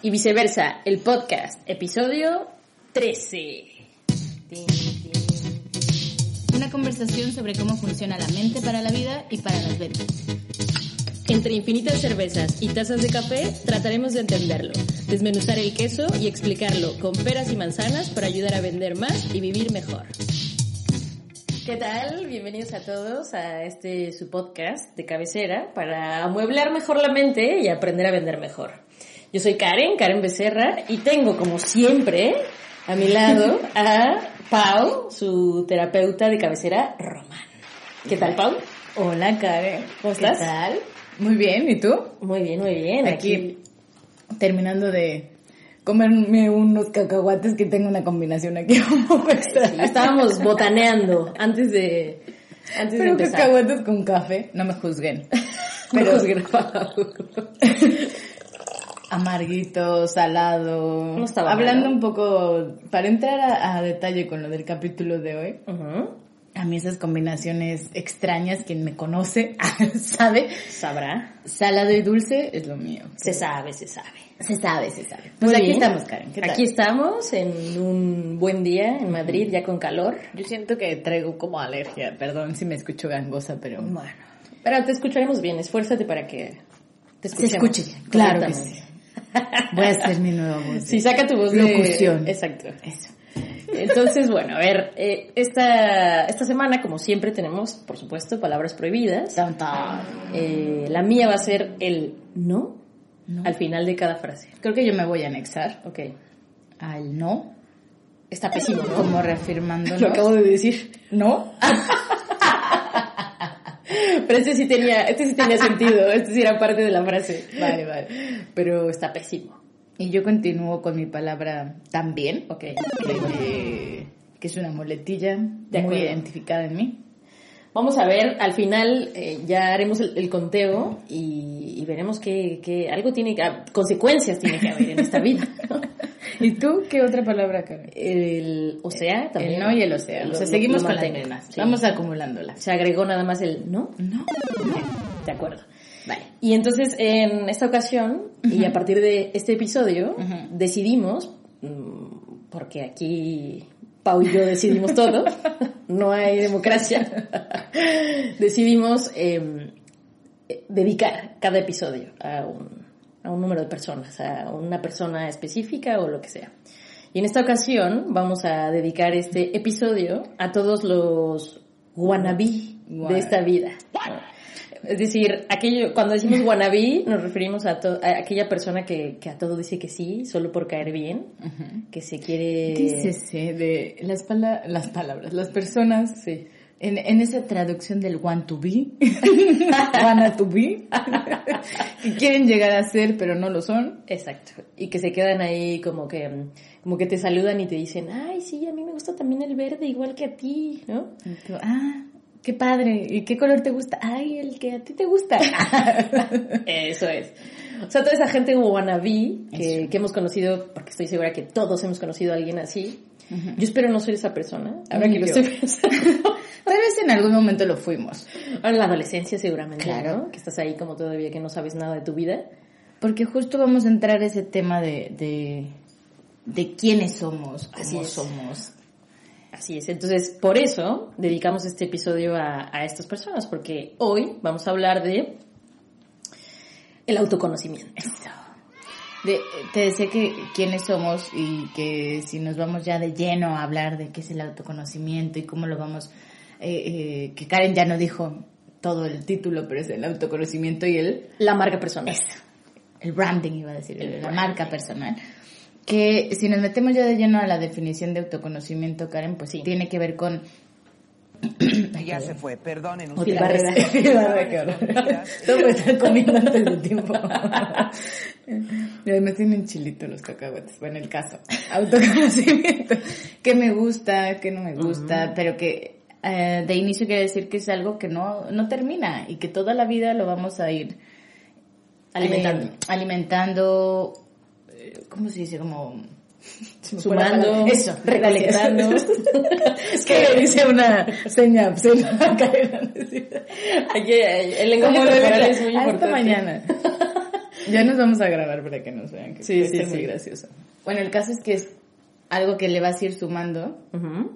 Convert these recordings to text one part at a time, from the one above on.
y viceversa, el podcast, episodio 13. Una conversación sobre cómo funciona la mente para la vida y para las ventas. Entre infinitas cervezas y tazas de café, trataremos de entenderlo, desmenuzar el queso y explicarlo con peras y manzanas para ayudar a vender más y vivir mejor. ¿Qué tal? Bienvenidos a todos a este su podcast de cabecera para amueblar mejor la mente y aprender a vender mejor. Yo soy Karen, Karen Becerra, y tengo como siempre a mi lado a Pau, su terapeuta de cabecera, Román. ¿Qué tal, Pau? Hola, Karen. ¿Cómo estás? ¿Qué tal? Muy bien, ¿y tú? Muy bien, muy bien. Aquí, terminando de comerme unos cacahuates que tengo una combinación aquí un poco. Estábamos botaneando antes de, antes de Pero empezar. cacahuates con café, no me juzguen. No Pero juzguen, Pau. amarguito, salado. No estaba Hablando malo. un poco, para entrar a, a detalle con lo del capítulo de hoy, a mí esas combinaciones extrañas, quien me conoce sabe, Sabrá. salado y dulce es lo mío. Se sabe, se sabe. Se sabe, se sabe. Pues Muy aquí bien. estamos, Karen. ¿qué tal? Aquí estamos en un buen día en Madrid, ya con calor. Yo siento que traigo como alergia, perdón si me escucho gangosa, pero... Bueno, pero te escucharemos bien. Esfuérzate para que te Se escuchemos escuche bien, claro que sí. Voy a hacer mi nueva voz. Sí, saca tu voz de... Locución. Exacto. Eso. Entonces, bueno, a ver, eh, esta, esta semana, como siempre, tenemos, por supuesto, palabras prohibidas. Eh, la mía va a ser el no, No. al final de cada frase. Creo que yo me voy a anexar Ok. al no, Está pésimo, ¿no? como reafirmándolo. Lo acabo de decir. ¿No? Pero este sí tenía, este sí tenía sentido, este sí era parte de la frase. Vale, vale. Pero está pésimo. Y yo continúo con mi palabra también, Ok. que, que es una muletilla De muy identificada en mí. Vamos a ver, al final eh, ya haremos el, el conteo y, y veremos que, que algo tiene que, ah, consecuencias tiene que haber en esta vida. ¿no? ¿Y tú qué otra palabra, Karen? El o sea también. El no y el. Lo- o sea, seguimos con mismas. sí. Vamos acumulándolas. Se agregó nada más el no. No. De acuerdo. Vale. Y entonces en esta ocasión y a partir de este episodio decidimos, mm, porque aquí Pau y yo decidimos todo, no hay democracia, decidimos eh, dedicar cada episodio a un, a un número de personas, a una persona específica o lo que sea. Y en esta ocasión vamos a dedicar este episodio a todos los wannabe de esta vida. ¿no? Es decir, aquello, cuando decimos wannabe, nos referimos a, to- a aquella persona que, que a todo dice que sí, solo por caer bien, que se quiere... ¿Qué es ese de las, pala- las palabras, las personas? Sí. En, en esa traducción del want to be, wanna to be, que quieren llegar a ser pero no lo son. Exacto. Y que se quedan ahí como que, como que te saludan y te dicen, ay, sí, a mí me gusta también el verde igual que a ti, ¿no? Tú, ah, qué padre. ¿Y qué color te gusta? Ay, el que a ti te gusta. Eso es. O sea, toda esa gente wannabe que, que hemos conocido, porque estoy segura que todos hemos conocido a alguien así. Yo espero no ser esa persona, ahora que lo estoy pensando. Tal vez en algún momento lo fuimos. En la adolescencia seguramente, Claro. ¿no? Que estás ahí como todavía que no sabes nada de tu vida. Porque justo vamos a entrar a ese tema de, de, de quiénes somos, Así cómo es. somos. Así es. Entonces, por eso dedicamos este episodio a, a estas personas, porque hoy vamos a hablar de el autoconocimiento. De- te decía que quiénes somos y que si nos vamos ya de lleno a hablar de qué es el autoconocimiento y cómo lo vamos, eh, eh, que Karen ya no dijo todo el título, pero es el autoconocimiento y el, La marca personal. el branding iba a decir, El la branding. marca personal. Que si nos metemos ya de lleno a la definición de autoconocimiento, Karen, pues Sí. tiene que ver con... Ya se fue, perdonen Otra ustedes. barrera. Barrera, qué horror. Todo me está comiendo antes de tiempo. Y además tienen chilito los cacahuetes. Bueno, el caso. Autoconocimiento. Que me gusta, que no me gusta, pero que eh, de inicio quiere decir que es algo que no, no termina y que toda la vida lo vamos a ir Alimentando. eh, alimentando, eh, ¿cómo se dice? Como Sumando, eso, recolectando. es que le dice una seña. Aquí, eh, el lenguaje corporal es muy "Hasta importante. mañana. Ya nos vamos a grabar para que nos vean, que Sí, sí, sí, muy gracioso. Bueno, el caso es que es algo que le vas a ir sumando Ujú.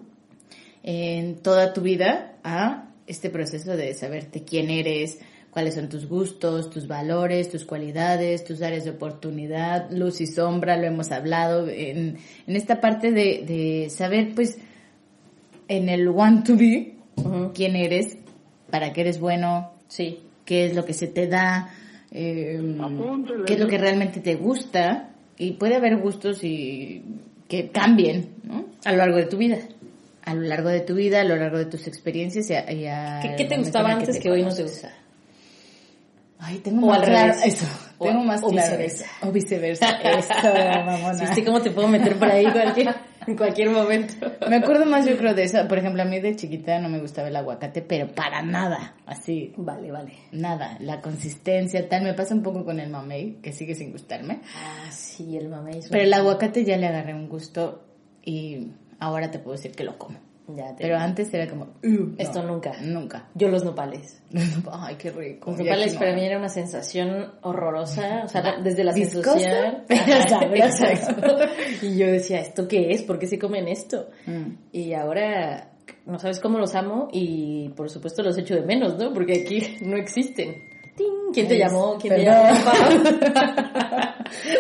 En toda tu vida a este proceso de saberte quién eres, cuáles son tus gustos, tus valores, tus cualidades, tus áreas de oportunidad, luz y sombra, lo hemos hablado, en, en esta parte de, de saber, pues, en el want to be, quién eres, para qué eres bueno, Sí. qué es lo que se te da, eh, qué es lo que realmente te gusta, y puede haber gustos y que cambien, ¿no? A lo largo de tu vida. A lo largo de tu vida, a lo largo de tus experiencias y a, y a- ¿Qué, qué te gustaba antes te que, hoy no te gusta? Ay, tengo O más al claro revés. eso. O- tengo más o claro viceversa. eso. O viceversa. Eso, mamona. ¿Sí, ¿Viste cómo te puedo meter por ahí cualquier, en cualquier momento? Me acuerdo más yo creo de eso. Por ejemplo, a mí de chiquita no me gustaba el aguacate, pero para nada. Así, Vale, vale. nada. La consistencia, tal. Me pasa un poco con el mamey, que sigue sin gustarme. Ah, sí, el mamey. es Pero el aguacate ya le agarré un gusto y ahora te puedo decir que lo como. Ya te- Pero antes era como, "Uh, Esto no, nunca. Nunca. Yo los nopales. Ay, qué rico. Los nopales no. para mí era una sensación horrorosa, o sea, desde la sensación. pero sabrosa. Y yo decía, ¿esto qué es? ¿Por qué se comen esto? Mm. Y ahora no sabes cómo los amo y por supuesto los echo de menos, ¿no? Porque aquí no existen. ¡Ting! ¿Quién te llamó? ¿Quién te perdón. llamó?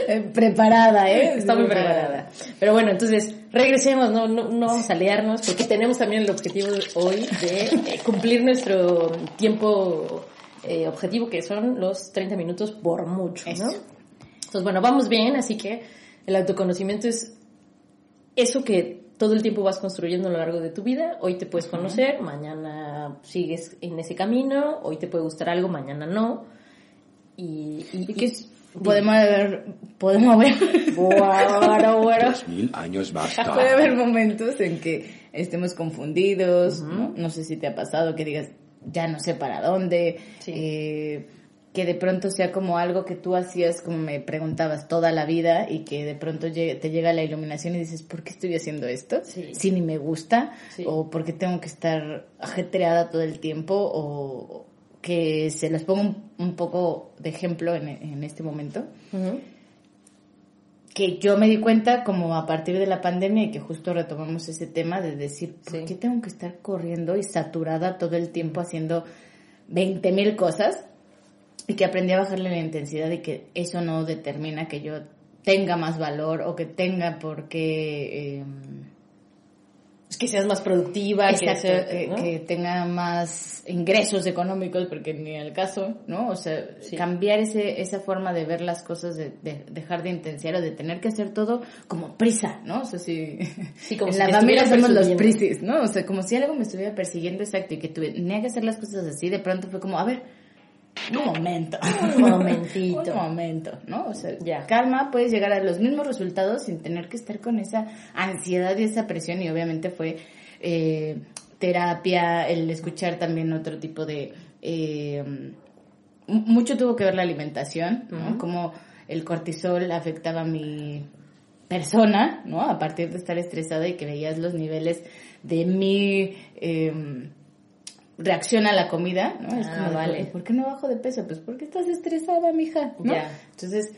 Eh, preparada, ¿eh? Está muy preparada. Pero bueno, entonces, regresemos, no, no, no vamos a liarnos, porque tenemos también el objetivo hoy de eh, cumplir nuestro tiempo eh, objetivo, que son los 30 minutos por mucho, ¿no? Entonces, bueno, vamos bien, así que el autoconocimiento es eso que todo el tiempo vas construyendo a lo largo de tu vida. Hoy te puedes conocer, mañana sigues en ese camino, hoy te puede gustar algo, mañana no. Y, y, Y que es- podemos ver, podemos ver, Bueno, bueno. Mil años más puede haber momentos en que estemos confundidos, ¿no? No sé si te ha pasado que digas, ya no sé para dónde, Sí. eh, que de pronto sea como algo que tú hacías, como me preguntabas, toda la vida y que de pronto llegue- te llega la iluminación y dices, ¿por qué estoy haciendo esto? Sí. Si ni me gusta, Sí. o por qué tengo que estar ajetreada todo el tiempo, o que se los pongo un, un poco de ejemplo en, en este momento. Que yo me di cuenta como a partir de la pandemia y que justo retomamos ese tema de decir, ¿por Sí. qué tengo que estar corriendo y saturada todo el tiempo haciendo 20 mil cosas? Y que aprendí a bajarle la intensidad y que eso no determina que yo tenga más valor o que tenga por qué... eh, Es que seas más productiva, que, sea- que, ¿no? que tenga más ingresos económicos, porque ni el caso, ¿no? O sea, Sí. cambiar ese, esa forma de ver las cosas, de, de dejar de intensiar o de tener que hacer todo como prisa, ¿no? O sea, si Sí, como en si la familia somos los prisis, ¿no? O sea, como si algo me estuviera persiguiendo exacto y que tenía que hacer las cosas así, de pronto fue como, a ver, un momento. Un momentito. un momento, ¿no? O sea, Ya. calma, puedes llegar a los mismos resultados sin tener que estar con esa ansiedad y esa presión y obviamente fue eh, terapia, el escuchar también otro tipo de... eh, mucho tuvo que ver la alimentación, ¿no? Como el cortisol afectaba a mi persona, ¿no? A partir de estar estresada y que veías los niveles de mi... eh, reacción a la comida, ¿no? Es Ah, como, de, vale. ¿por qué no bajo de peso? Pues porque estás estresada, mija, ¿no? Ya. Entonces,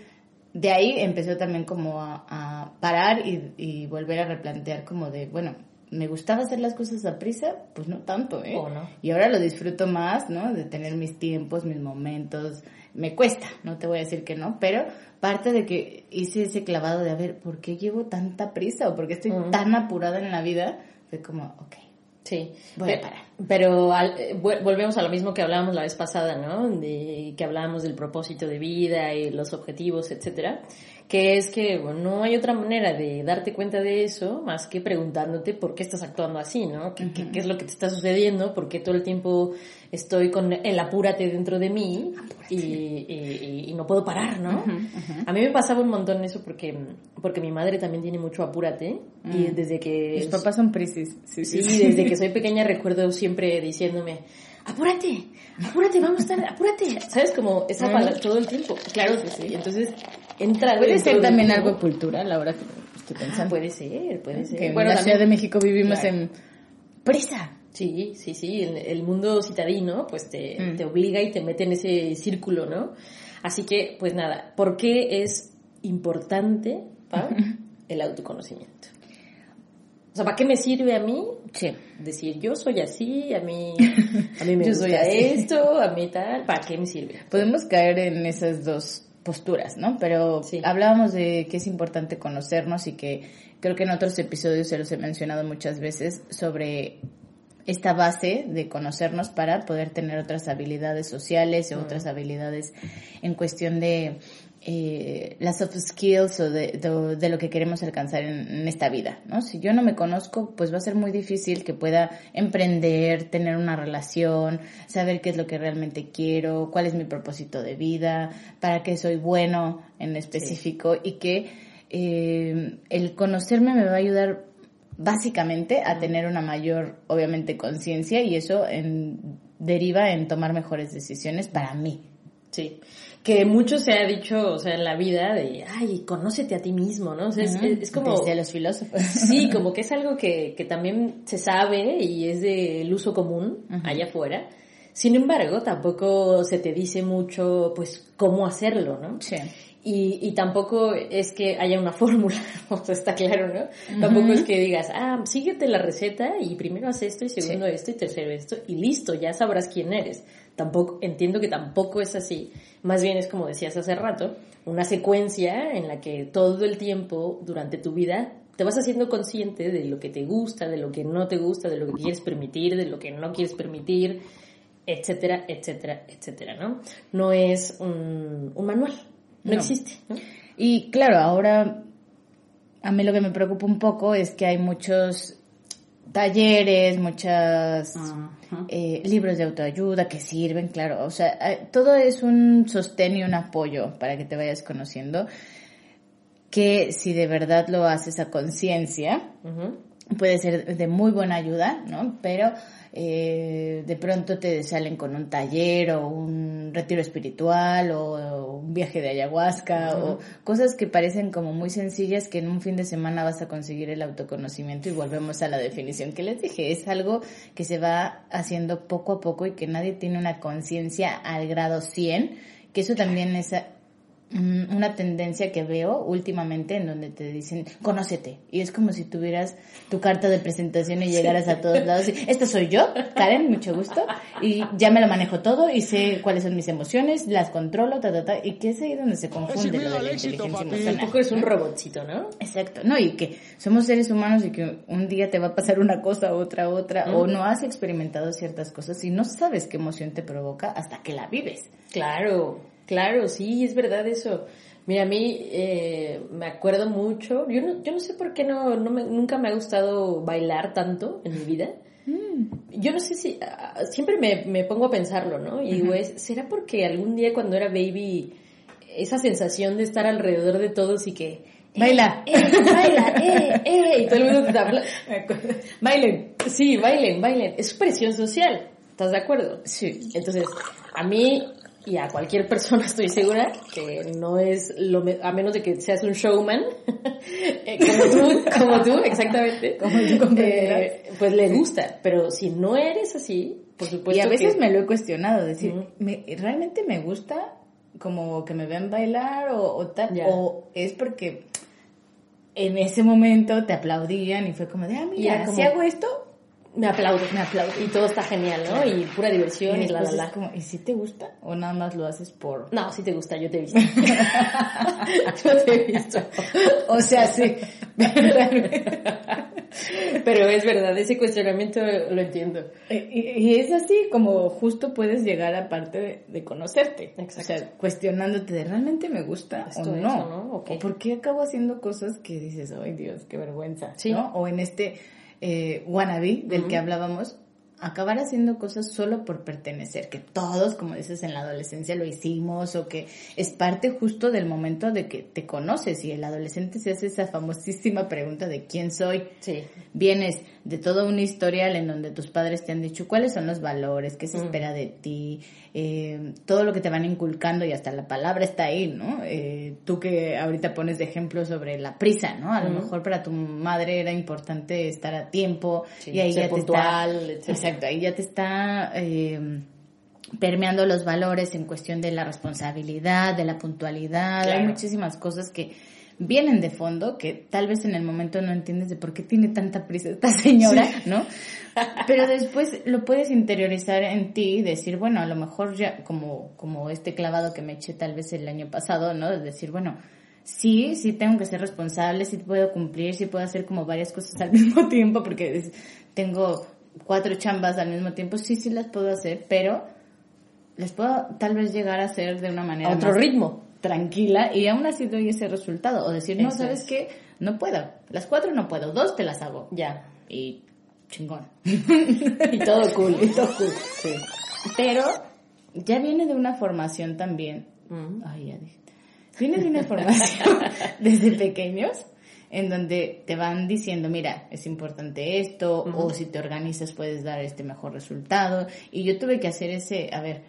de ahí empezó también como a, a parar y, y volver a replantear como de, bueno, me gustaba hacer las cosas a prisa, pues no tanto, ¿eh? Oh, no. Y ahora lo disfruto más, ¿no? De tener mis tiempos, mis momentos. Me cuesta, no te voy a decir que no, pero parte de que hice ese clavado de, a ver, ¿por qué llevo tanta prisa o por qué estoy tan apurada en la vida? Fue como, ok, Sí. Parar. Pero al- eh, volvemos a lo mismo que hablábamos la vez pasada, ¿no? De que hablábamos del propósito de vida y los objetivos, etcétera. Que es que bueno, no hay otra manera de darte cuenta de eso más que preguntándote por qué estás actuando así, ¿no? ¿Qué, qué- qué es lo que te está sucediendo? ¿Por qué todo el tiempo estoy con el apúrate dentro de mí y, y- y- no puedo parar, ¿no? A mí me pasaba un montón eso porque, porque mi madre también tiene mucho apúrate y desde que... mis papás son prisis. Sí, Sí, sí, desde que soy pequeña recuerdo siempre diciéndome, apúrate, apúrate, vamos a estar, apúrate. ¿Sabes? Como esa Mm. palabra todo el tiempo. Claro que sí. Entonces, entra Puede ser de también ti, algo cultural ahora que estoy Ah, pensando. puede ser, puede ser. que en Bueno, la también- Ciudad de México vivimos Claro. en prisa. Sí, sí, sí, el, el mundo citadino pues te, Mm. te obliga y te mete en ese círculo, ¿no? Así que, pues nada, ¿por qué es importante, Pau, el autoconocimiento? O sea, ¿para qué me sirve a mí Sí. decir yo soy así, a mí, a mí me Yo gusta soy esto, a mí tal? ¿Para qué me sirve? Podemos caer en esas dos posturas, ¿no? Pero Sí. hablábamos de que es importante conocernos y que creo que en otros episodios se los he mencionado muchas veces sobre esta base de conocernos para poder tener otras habilidades sociales o otras habilidades en cuestión de eh, las soft skills o de, de- de lo que queremos alcanzar en, en esta vida, ¿no? Si yo no me conozco, pues va a ser muy difícil que pueda emprender, tener una relación, saber qué es lo que realmente quiero, cuál es mi propósito de vida, para qué soy bueno en específico y que eh, el conocerme me va a ayudar básicamente a tener una mayor, obviamente, conciencia y eso en- deriva en tomar mejores decisiones para mí. Sí. Que mucho se ha dicho, o sea, en la vida de, ay, conócete a ti mismo, ¿no? O sea, es, es- es como... Desde los filósofos. Sí, como que es algo que, que también se sabe y es del uso común allá afuera. Sin embargo, tampoco se te dice mucho, pues, cómo hacerlo, ¿no? Sí. Y, y tampoco es que haya una fórmula, está claro, ¿no? Tampoco es que digas, ah, síguete la receta y primero haz esto y segundo esto y tercero esto y listo, ya sabrás quién eres. Tampoco, entiendo que tampoco es así. Más bien es como decías hace rato, una secuencia en la que todo el tiempo durante tu vida te vas haciendo consciente de lo que te gusta, de lo que no te gusta, de lo que quieres permitir, de lo que no quieres permitir, etcétera, etcétera, etcétera, ¿no? No es un, un manual, no, No. existe, ¿no? Y claro, ahora a mí lo que me preocupa un poco es que hay muchos talleres, muchos eh, libros de autoayuda que sirven, claro. O sea, eh, todo es un sostén y un apoyo para que te vayas conociendo. Que si de verdad lo haces a conciencia, puede ser de muy buena ayuda, ¿no? Pero eh, de pronto te salen con un taller o un retiro espiritual o, un viaje de ayahuasca o cosas que parecen como muy sencillas que en un fin de semana vas a conseguir el autoconocimiento y volvemos a la definición que les dije. Es algo que se va haciendo poco a poco y que nadie tiene una conciencia al grado 100, que eso también es una tendencia que veo últimamente en donde te dicen, conócete. Y es como si tuvieras tu carta de presentación y llegaras a todos lados y, esta soy yo, Karen, mucho gusto. Y ya me lo manejo todo y sé cuáles son mis emociones, las controlo, ta, ta, ta. Y que es ahí donde se confunde lo de la inteligencia Un poco es un robotcito, ¿no? Exacto, no, y que somos seres humanos y que un día te va a pasar una cosa, otra, otra, o no has experimentado ciertas cosas y no sabes qué emoción te provoca hasta que la vives. Claro, claro, sí, es verdad eso. Mira, a mí eh, me acuerdo mucho, yo no, yo no sé por qué no, no me- nunca me ha gustado bailar tanto en mi vida. Yo no sé si, ah, siempre me, me pongo a pensarlo, ¿no? Y digo, es, ¿será porque algún día cuando era baby, esa sensación de estar alrededor de todos y que... Baila. Eh, baila, eh, eh, y todo el mundo te habla. Bailen. Sí, bailen, bailen. Es presión social, ¿estás de acuerdo? Sí. Entonces, a mí y a cualquier persona estoy segura que no es lo me- a menos de que seas un showman eh, como tú, como tú, exactamente. Como tú eh, pues le gusta, pero si no eres así, por supuesto y a veces que- me lo he cuestionado, decir. ¿me- ¿realmente me gusta como que me vean bailar o, o tal? O es porque en ese momento te aplaudían y fue como de, ah, mira, como- si hago esto, me aplaudo, me aplaudo. y todo está genial, ¿no? Y pura diversión y, la la la. como, ¿y si te gusta? ¿O nada más lo haces por...? No, si te gusta, yo te he visto. yo te he visto. O sea, sí. Pero es verdad, ese cuestionamiento lo entiendo. Y, y es así como justo puedes llegar a parte de, de conocerte. Exacto. O sea, cuestionándote de realmente me gusta Esto o no. ¿o no? O por qué acabo haciendo cosas que dices, ay Dios, qué vergüenza. Sí. ¿no? O en este eh, wannabe del que hablábamos, acabar haciendo cosas solo por pertenecer, que todos, como dices, en la adolescencia lo hicimos, o que es parte justo del momento de que te conoces y el adolescente se hace esa famosísima pregunta de quién soy, Sí. vienes de todo un historial en donde tus padres te han dicho cuáles son los valores, qué se Mm. espera de ti, eh, todo lo que te van inculcando y hasta la palabra está ahí, ¿no? Eh, tú que ahorita pones de ejemplo sobre la prisa, ¿no? A lo mejor para tu madre era importante estar a tiempo Sí, y ahí ya te puntual, está, exacto, ahí ya te está eh, permeando los valores en cuestión de la responsabilidad, de la puntualidad, hay muchísimas cosas que vienen de fondo que tal vez en el momento no entiendes de por qué tiene tanta prisa esta señora, ¿no? Pero después lo puedes interiorizar en ti y decir, bueno, a lo mejor ya como como este clavado que me eché tal vez el año pasado, ¿no? De decir, bueno, sí, sí tengo que ser responsable, sí puedo cumplir, sí puedo hacer como varias cosas al mismo tiempo porque tengo cuatro chambas al mismo tiempo, sí, sí las puedo hacer, pero les puedo tal vez llegar a hacer de una manera A otro más ritmo. Tranquila y aún así doy ese resultado o decir, no, Eso ¿sabes es. qué? No puedo, las cuatro no puedo, dos te las hago Ya. y chingón. Y todo cool. Y todo cool. Sí. Pero ya viene de una formación también. Mm. Ay, ya dije. Viene de una formación desde pequeños en donde te van diciendo, mira, es importante esto, o si te organizas puedes dar este mejor resultado. Y yo tuve que hacer ese, a ver,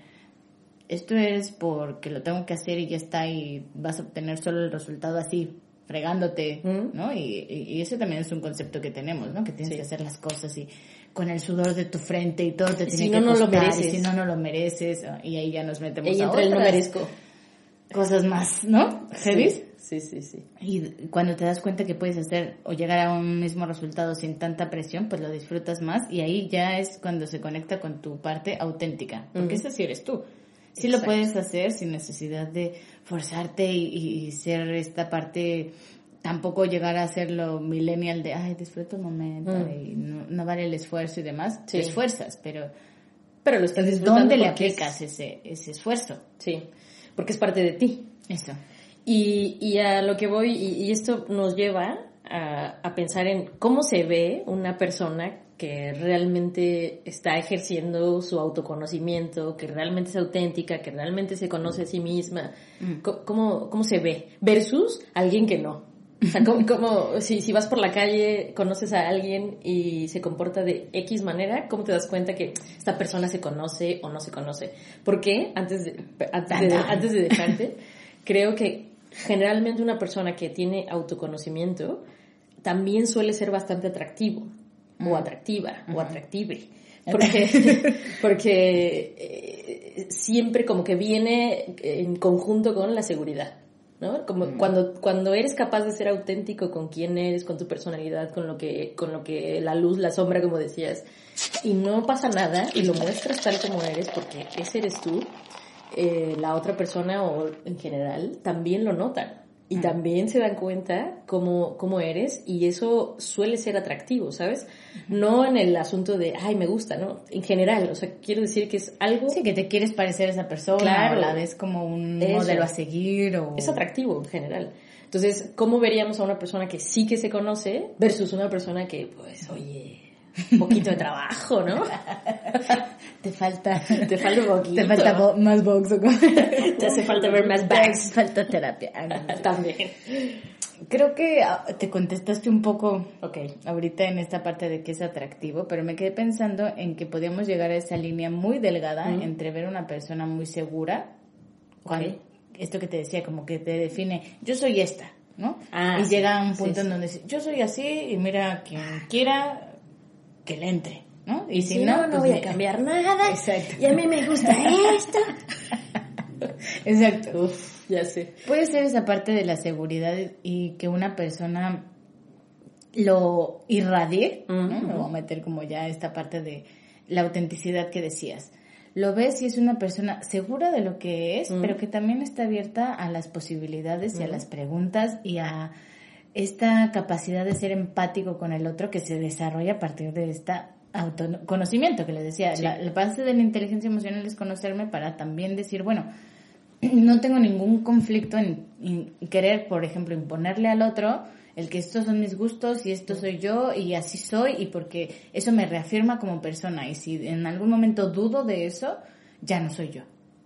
esto es porque lo tengo que hacer y ya está y vas a obtener solo el resultado así, fregándote. ¿no? Y, y- y ese también es un concepto que tenemos, ¿no? Que tienes Sí. que hacer las cosas y con el sudor de tu frente y todo te Si tiene no, que no lo costar, y mereces. si no, no lo mereces. Y ahí ya nos metemos Ahí a el no otras merezco. cosas más, ¿no? ¿Heavies? Sí, sí, sí. Y cuando te das cuenta que puedes hacer o llegar a un mismo resultado sin tanta presión, pues lo disfrutas más y ahí ya es cuando se conecta con tu parte auténtica, porque Ujú. esa sí eres tú. Sí lo puedes hacer sin necesidad de forzarte y, ser esta parte, tampoco llegar a ser lo millennial de, ay, disfruta el momento Mm. y no, no vale el esfuerzo y demás. Sí. Te esfuerzas, pero Pero lo estás disfrutando ¿dónde le es- aplicas ese, ese esfuerzo? Sí, porque es parte de ti. Eso. Y, y a lo que voy, y, y esto nos lleva a, a pensar en cómo se ve una persona que realmente está ejerciendo su autoconocimiento, que realmente es auténtica, que realmente se conoce a sí misma, Mm. ¿cómo, cómo se ve? Versus alguien que no. O sea, como, como si, si vas por la calle, conoces a alguien y se comporta de X manera, ¿cómo te das cuenta que esta persona se conoce o no se conoce? Porque antes de, antes de, antes de dejarte, creo que generalmente una persona que tiene autoconocimiento también suele ser bastante atractivo o atractiva o atractive. Porque, porque eh, siempre como que viene en conjunto con la seguridad. ¿no? Como cuando, cuando eres capaz de ser auténtico con quién eres, con tu personalidad, con lo que, con lo que la luz, la sombra, como decías, y no pasa nada y lo muestras tal como eres porque ese eres tú, eh, la otra persona o en general también lo notan y también se dan cuenta cómo, cómo eres y eso suele ser atractivo, ¿sabes? No en el asunto de, ay, me gusta, ¿no? En general, o sea, quiero decir que es algo, Sí, que te quieres parecer a esa persona, Claro. o la ves como un Eso. modelo a seguir, o... es atractivo en general. Entonces, ¿cómo veríamos a una persona que sí que se conoce versus una persona que, pues, oye, un poquito de trabajo, ¿no? Te falta... Te falta un poquito. Te falta bo- más box o como... Te hace falta ver más bags. Te falta terapia. Ah. También. Creo que ah, te contestaste un poco Ok. ahorita en esta parte de que es atractivo, pero me quedé pensando en que podíamos llegar a esa línea muy delgada entre ver una persona muy segura, cuando, Ok. esto que te decía, como que te define, yo soy esta, ¿no? Ah, y llega a un Sí, punto sí. en donde dice, yo soy así y mira, quien quiera que le entre, ¿no? Y si, Si no, no pues voy a cambiar nada. Exacto. Y a mí me gusta esto. Exacto. Uf, ya sé. Puede ser esa parte de la seguridad y que una persona lo irradie, ¿no? Me voy a meter como ya esta parte de la autenticidad que decías. Lo ves y es una persona segura de lo que es, pero que también está abierta a las posibilidades y a las preguntas y a esta capacidad de ser empático con el otro que se desarrolla a partir de esta autoconocimiento que les decía. Sí. La, la base de la inteligencia emocional es conocerme para también decir, bueno, no tengo ningún conflicto en, en querer, por ejemplo, imponerle al otro el que estos son mis gustos y esto soy yo y así soy y porque eso me reafirma como persona y si en algún momento dudo de eso, ya no soy yo.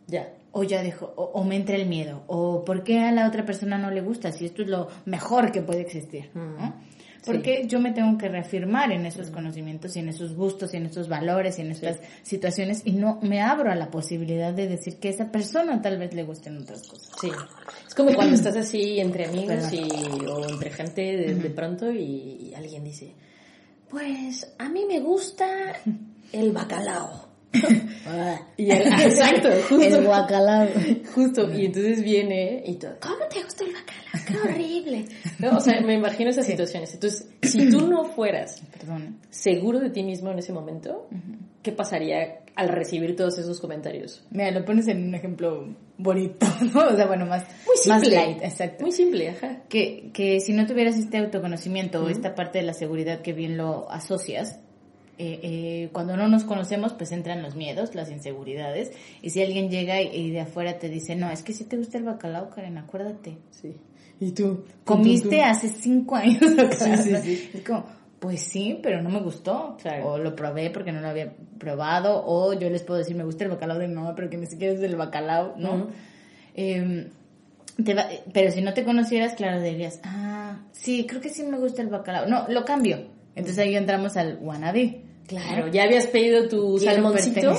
Ya. O ya dejo, o, o me entra el miedo, o por qué a la otra persona no le gusta si esto es lo mejor que puede existir. ¿no? Mm. Porque yo me tengo que reafirmar en esos conocimientos y en esos gustos y en esos valores y en estas situaciones y no me abro a la posibilidad de decir que a esa persona tal vez le gusten otras cosas. Sí. Es como cuando estás así entre amigos y, o entre gente de, de pronto y, y alguien dice, pues a mí me gusta el bacalao. Y el, exacto, justo. El guacalao. Justo, y entonces viene y todo, ¿cómo te gusta el bacalao? ¡Qué horrible! ¿No? O sea, me imagino esas situaciones. Entonces, si tú no fueras Perdón. seguro de ti mismo en ese momento, ¿qué pasaría al recibir todos esos comentarios? Mira, lo pones en un ejemplo bonito, ¿no? O sea, bueno, más, Muy más simple. light, exacto. Muy simple, ajá. que, que si no tuvieras este autoconocimiento o esta parte de la seguridad que bien lo asocias, eh, eh, cuando no nos conocemos, pues entran los miedos, las inseguridades. Y si alguien llega y, y de afuera te dice, no, es que si te gusta el bacalao, Karen, acuérdate. Sí. ¿Y tú? Comiste hace cinco años. Sí, sí, sí. Es como, pues sí, pero no me gustó. Claro. O lo probé porque no lo había probado. O yo les puedo decir, me gusta el bacalao de mi mamá, pero que ni siquiera es del bacalao, ¿no? Eh, te va- pero si no te conocieras, claro, dirías, ah, sí, creo que sí me gusta el bacalao. No, lo cambio. Entonces ahí entramos al wannabe. Claro, ya habías pedido tu salmoncito.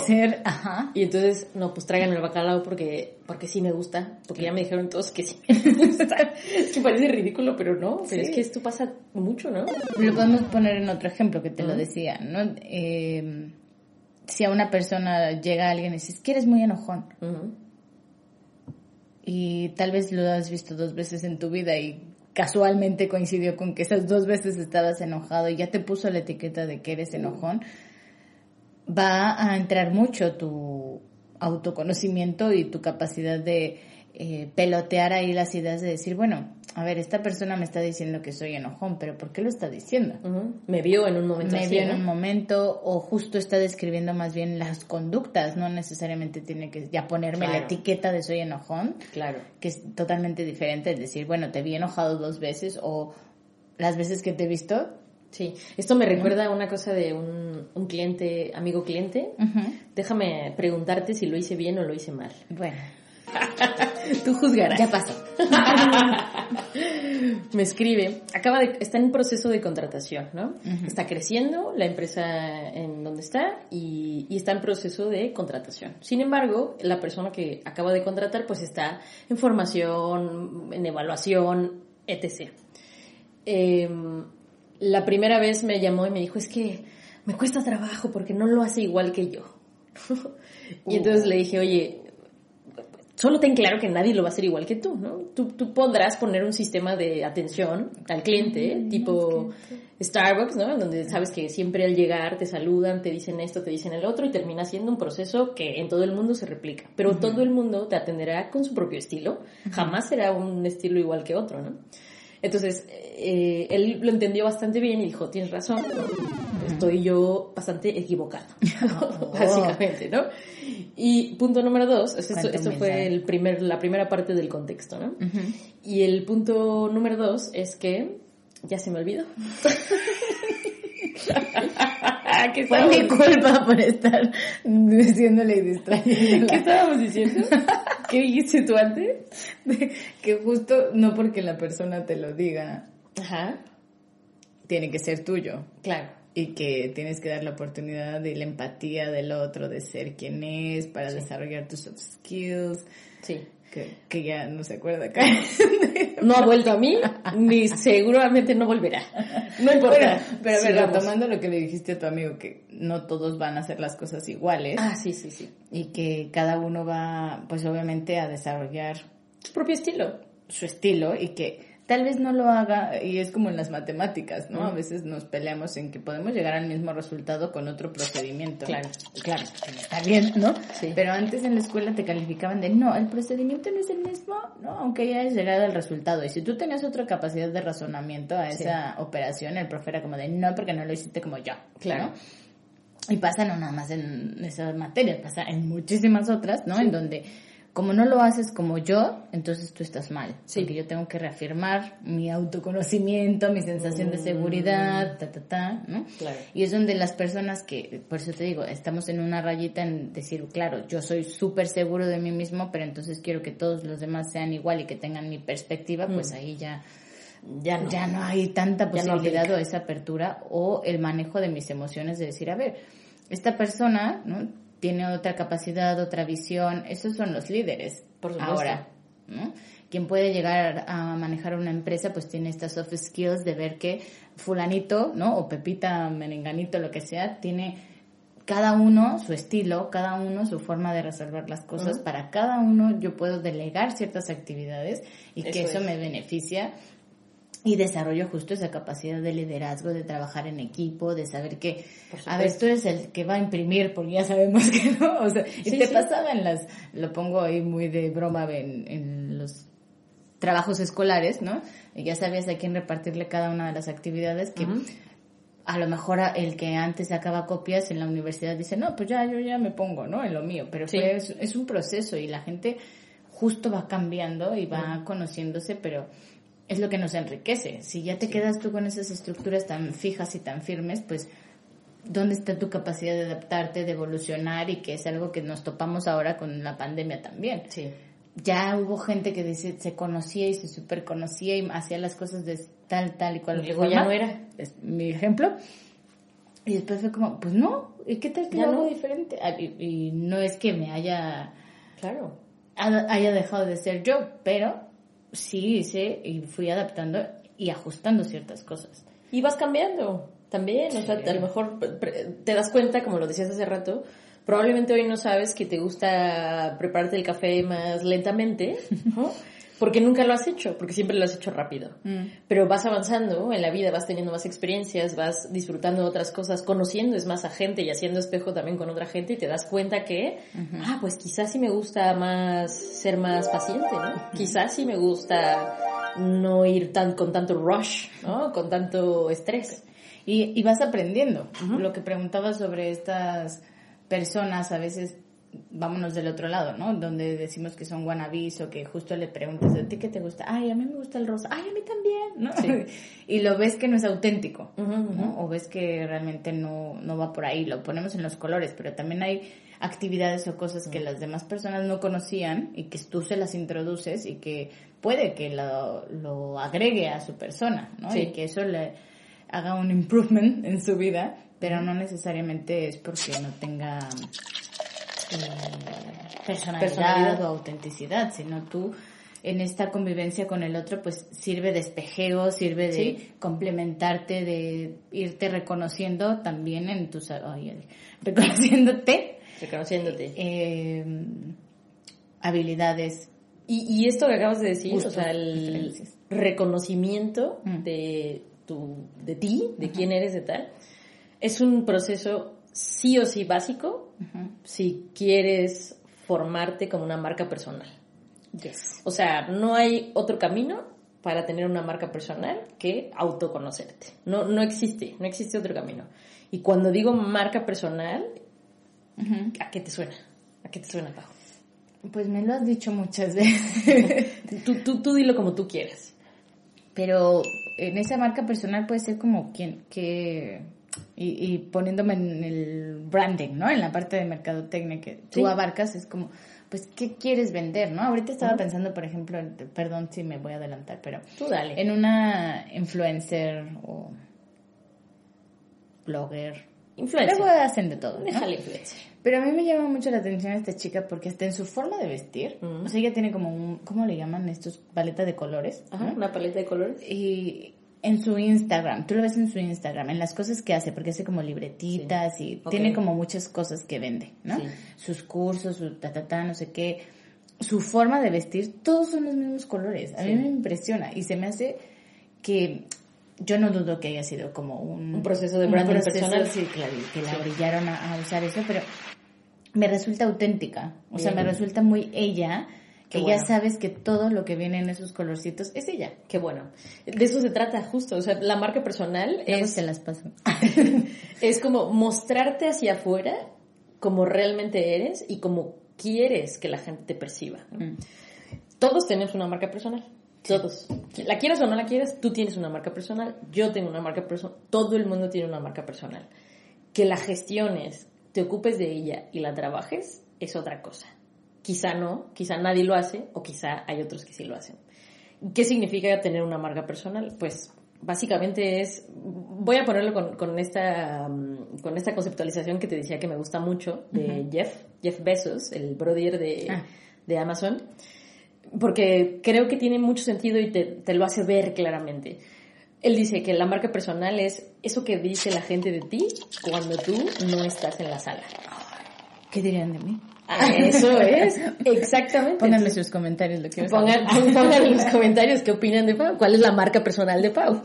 ajá. Y entonces, no, pues tráiganme el bacalao porque, porque sí me gusta. Porque ya me dijeron todos que sí me gusta. es que parece ridículo, pero no. Pero Sí. es que esto pasa mucho, ¿no? Lo podemos poner en otro ejemplo que te lo decía, ¿no? Eh, si a una persona llega alguien y dices, que eres muy enojón, y tal vez lo has visto dos veces en tu vida y casualmente coincidió con que esas dos veces estabas enojado y ya te puso la etiqueta de que eres enojón, va a entrar mucho tu autoconocimiento y tu capacidad de eh, pelotear ahí las ideas de decir, bueno, a ver, esta persona me está diciendo que soy enojón, pero ¿por qué lo está diciendo? Me vio en un momento me así, vio en un momento o justo está describiendo más bien las conductas, no necesariamente tiene que ya ponerme la etiqueta de soy enojón, Claro. que es totalmente diferente, es decir, bueno, te vi enojado dos veces o las veces que te he visto. Sí. Esto me recuerda a una cosa de un, un cliente, amigo cliente. Déjame preguntarte si lo hice bien o lo hice mal. Bueno, Tú juzgarás. ya pasó. me escribe, acaba de, está en proceso de contratación, ¿no? Está creciendo la empresa en donde está y, y está en proceso de contratación. Sin embargo, la persona que acaba de contratar pues está en formación, en evaluación, etc. Em, la primera vez me llamó y me dijo, es que me cuesta trabajo porque no lo hace igual que yo. y entonces le dije, oye, solo ten claro que nadie lo va a hacer igual que tú, ¿no? Tú, tú podrás poner un sistema de atención al cliente, tipo Starbucks, ¿no? Donde sabes que siempre al llegar te saludan, te dicen esto, te dicen el otro y termina siendo un proceso que en todo el mundo se replica. Pero todo el mundo te atenderá con su propio estilo. Jamás será un estilo igual que otro, ¿no? Entonces, eh, él lo entendió bastante bien y dijo, tienes razón, estoy yo bastante equivocado, básicamente, ¿no? Y punto número dos, esto, fue el primer, la primera parte del contexto, ¿no? Y el punto número dos es que ya se me olvidó. ¿Qué Fue mi culpa por estar diciéndole y ¿Qué distrayéndola. estábamos diciendo? ¿Qué dijiste tú antes? que justo no porque la persona te lo diga, Ajá, tiene que ser tuyo. claro. y que tienes que dar la oportunidad de la empatía del otro, de ser quien es, para desarrollar tus soft skills, Sí. que, que ya no se acuerda acá. No ha vuelto a mí, ni seguramente no volverá. No importa. Bueno, pero a ver, Sigamos. retomando lo que le dijiste a tu amigo, que no todos van a hacer las cosas iguales Ah, sí, sí, sí. y que cada uno va, pues obviamente, a desarrollar Su propio estilo. su estilo y que tal vez no lo haga, y es como en las matemáticas, ¿no? A veces nos peleamos en que podemos llegar al mismo resultado con otro procedimiento. Claro. Claro, está bien, ¿no? Sí. Pero antes en la escuela te calificaban de, no, el procedimiento no es el mismo, ¿no? Aunque ya hayas llegado al resultado. Y si tú tenías otra capacidad de razonamiento a Sí. esa operación, el profe era como de, no, porque no lo hiciste como yo. Claro. ¿no? Y pasa no nada más en esas materias, pasa en muchísimas otras, ¿no? En donde, como no lo haces como yo, entonces tú estás mal. Sí. Porque yo tengo que reafirmar mi autoconocimiento, mi sensación de seguridad, ta, ta, ta, ¿no? Claro. Y es donde las personas que, por eso te digo, estamos en una rayita en decir, claro, yo soy súper seguro de mí mismo, pero entonces quiero que todos los demás sean igual y que tengan mi perspectiva, pues ahí ya Ya no. ya no hay tanta no posibilidad aplica. o esa apertura o el manejo de mis emociones de decir, a ver, esta persona ¿no? Tiene otra capacidad, otra visión, esos son los líderes Por supuesto. ahora. ¿no? Quien puede llegar a manejar una empresa pues tiene estas soft skills de ver que fulanito, ¿no? O Pepita, Merenganito, lo que sea, tiene cada uno su estilo, cada uno su forma de resolver las cosas, para cada uno yo puedo delegar ciertas actividades y que eso me beneficia y desarrollo justo esa capacidad de liderazgo, de trabajar en equipo, de saber que, a ver, tú eres el que va a imprimir, porque ya sabemos que no, o sea, y te pasaba en las, lo pongo ahí muy de broma en, en los trabajos escolares, ¿no? Y ya sabías a quién repartirle cada una de las actividades que a lo mejor el que antes sacaba copias en la universidad dice, no, pues ya, yo ya me pongo, ¿no? En lo mío, pero es, es, un proceso y la gente justo va cambiando y va conociéndose, pero es lo que nos enriquece. Si ya te quedas tú con esas estructuras tan fijas y tan firmes, pues ¿dónde está tu capacidad de adaptarte, de evolucionar y que es algo que nos topamos ahora con la pandemia también? Sí. Ya hubo gente que dice, se conocía y se super conocía y hacía las cosas de tal, tal y cual. Y luego ya no era. Es mi ejemplo. Y después fue como, pues no, ¿y qué tal que ya lo diferente? Ah, y, y, no es que me haya... Claro. Haya dejado de ser yo, pero sí hice y fui adaptando y ajustando ciertas cosas. Y vas cambiando también, o sea, a lo mejor te das cuenta, como lo decías hace rato, probablemente hoy no sabes que te gusta prepararte el café más lentamente, ¿no? porque nunca lo has hecho, porque siempre lo has hecho rápido. Mm. Pero vas avanzando en la vida, vas teniendo más experiencias, vas disfrutando de otras cosas, conociendo es más a gente y haciendo espejo también con otra gente y te das cuenta que, ah, pues quizás sí me gusta más ser más paciente, ¿no? Quizás sí me gusta no ir tan con tanto rush, ¿no? Con tanto estrés. Y, vas aprendiendo. Lo que preguntaba sobre estas personas a veces vámonos del otro lado, ¿no? Donde decimos que son wannabes o que justo le preguntas, ¿a ti qué te gusta? Ay, a mí me gusta el rosa. Ay, a mí también, ¿no? y lo ves que no es auténtico, ¿no? O ves que realmente no, no va por ahí. Lo ponemos en los colores, pero también hay actividades o cosas que las demás personas no conocían y que tú se las introduces y que puede que lo, lo agregue a su persona, ¿no? Y que eso le haga un improvement en su vida, pero no necesariamente es porque no tenga eh, personalidad, o autenticidad, sino tú en esta convivencia con el otro, pues sirve de espejeo, sirve de complementarte, de irte reconociendo también en tus... reconociéndote. Reconociéndote. Eh, habilidades. Y, y, esto que acabas de decir, o sea, el reconocimiento mm. de, tu, de ti, de quién eres, de tal, es un proceso sí o sí básico si quieres formarte como una marca personal. O sea, no hay otro camino para tener una marca personal que autoconocerte. No, no existe, no existe otro camino. Y cuando digo marca personal, ¿a qué te suena? ¿A qué te suena, Pau? Pues me lo has dicho muchas veces. tú, tú, tú dilo como tú quieras. Pero en esa marca personal puede ser como quien, que y, poniéndome en el branding, ¿no? En la parte de mercadotecnia que tú abarcas, es como, pues, ¿qué quieres vender, no? Ahorita estaba pensando, por ejemplo, perdón si me voy a adelantar, pero... Tú dale. En una influencer o blogger. Influencer. Luego hacen de todo, Déjale influencer. Pero a mí me llama mucho la atención esta chica porque hasta en su forma de vestir, o sea, ella tiene como un, ¿cómo le llaman estos? Paleta de colores. Ajá, una paleta de colores. Y en su Instagram, tú lo ves en su Instagram, en las cosas que hace, porque hace como libretitas y tiene como muchas cosas que vende, ¿no? Sus cursos, su ta, ta, ta, no sé qué. Su forma de vestir, todos son los mismos colores. A mí me impresiona y se me hace que yo no dudo que haya sido como un, proceso de branding personal. Sí, claro, que la brillaron a, usar eso, pero me resulta auténtica. O sea, me resulta muy ella que ya sabes que todo lo que viene en esos colorcitos es ella. Qué bueno. De eso se trata justo, o sea, la marca personal es... se las paso. es como mostrarte hacia afuera como realmente eres y como quieres que la gente te perciba. Mm. Todos tenemos una marca personal. Todos. La quieras o no la quieras, tú tienes una marca personal, yo tengo una marca personal, todo el mundo tiene una marca personal. Que la gestiones, te ocupes de ella y la trabajes es otra cosa. Quizá no, quizá nadie lo hace o quizá hay otros que sí lo hacen. ¿Qué significa tener una marca personal? Pues básicamente es, voy a ponerlo con, con, esta, mm, con esta conceptualización que te decía que me gusta mucho de Jeff, Jeff Bezos, el brother de, ah. de, Amazon, porque creo que tiene mucho sentido y te, te, lo hace ver claramente. Él dice que la marca personal es eso que dice la gente de ti cuando tú no estás en la sala. ¿Qué dirían de mí? Eso es, exactamente. Pónganme sus comentarios, lo quiero Pongan, pongan en los comentarios qué opinan de Pau. ¿Cuál es la marca personal de Pau?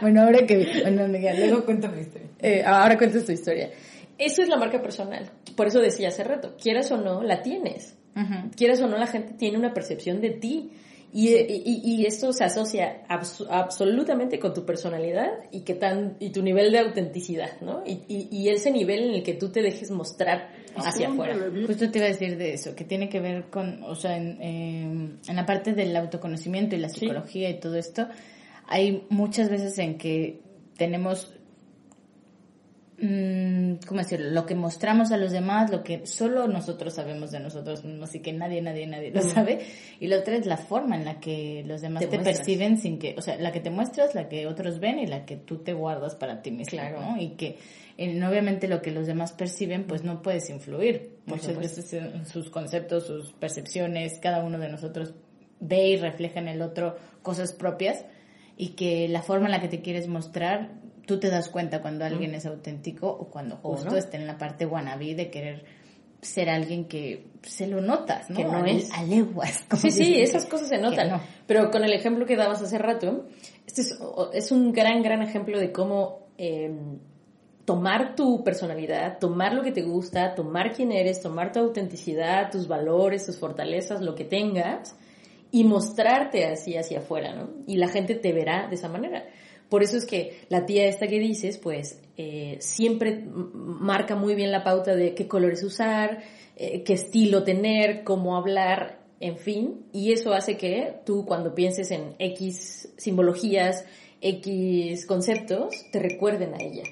bueno, ahora que... Bueno, luego cuento mi historia. Eh, ahora cuentas tu historia. Eso es la marca personal. Por eso decía hace rato, quieras o no, la tienes. Quieras o no, la gente tiene una percepción de ti. Y, y, y, esto se asocia absolutamente con tu personalidad y, que tan, y tu nivel de autenticidad, ¿no? Y, y, ese nivel en el que tú te dejes mostrar hacia afuera. Justo te iba a decir de eso, que tiene que ver con, o sea, en, en la parte del autoconocimiento y la psicología y todo esto, hay muchas veces en que tenemos ¿cómo decirlo? Lo que mostramos a los demás, lo que solo nosotros sabemos de nosotros mismos y que nadie, nadie, nadie lo sabe. Y la otra es la forma en la que los demás te, perciben sin que, o sea, la que te muestras, la que otros ven y la que tú te guardas para ti mismo, ¿no? Y que obviamente lo que los demás perciben, pues no puedes influir. Muchas veces sus conceptos, sus percepciones, cada uno de nosotros ve y refleja en el otro cosas propias y que la forma en la que te quieres mostrar tú te das cuenta cuando alguien es auténtico o cuando justo está en la parte wannabe de querer ser alguien que se lo notas, ¿no? Que no es. A leguas. Sí, sí, esas cosas se notan. Pero con el ejemplo que dabas hace rato, este es, un gran, gran ejemplo de cómo em, tomar tu personalidad, tomar lo que te gusta, tomar quién eres, tomar tu autenticidad, tus valores, tus fortalezas, lo que tengas, y mostrarte así hacia afuera, ¿no? Y la gente te verá de esa manera. Por eso es que la tía esta que dices, pues eh, siempre marca muy bien la pauta de qué colores usar, eh, qué estilo tener, cómo hablar, en fin. Y eso hace que tú cuando pienses en X simbologías, X conceptos, te recuerden a ella.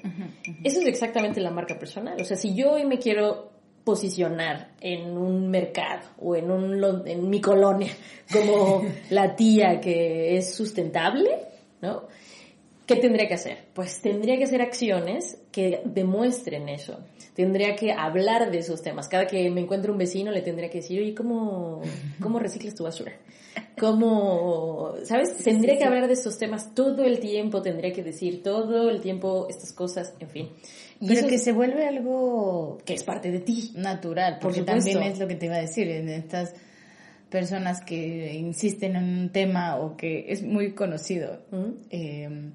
Eso es exactamente la marca personal. O sea, si yo hoy me quiero posicionar en un mercado o en, un, en mi colonia como la tía que es sustentable, ¿no? ¿Qué tendría que hacer? Pues tendría que hacer acciones que demuestren eso. Tendría que hablar de esos temas. Cada que me encuentre un vecino le tendría que decir, oye, ¿cómo, cómo reciclas tu basura? ¿Cómo, sabes? Tendría que hablar de esos temas todo el tiempo, tendría que decir todo el tiempo estas cosas, en fin. Y Pero que se vuelve algo que es parte de ti. Natural, porque también es lo que te iba a decir, en estas personas que insisten en un tema o que es muy conocido. eh,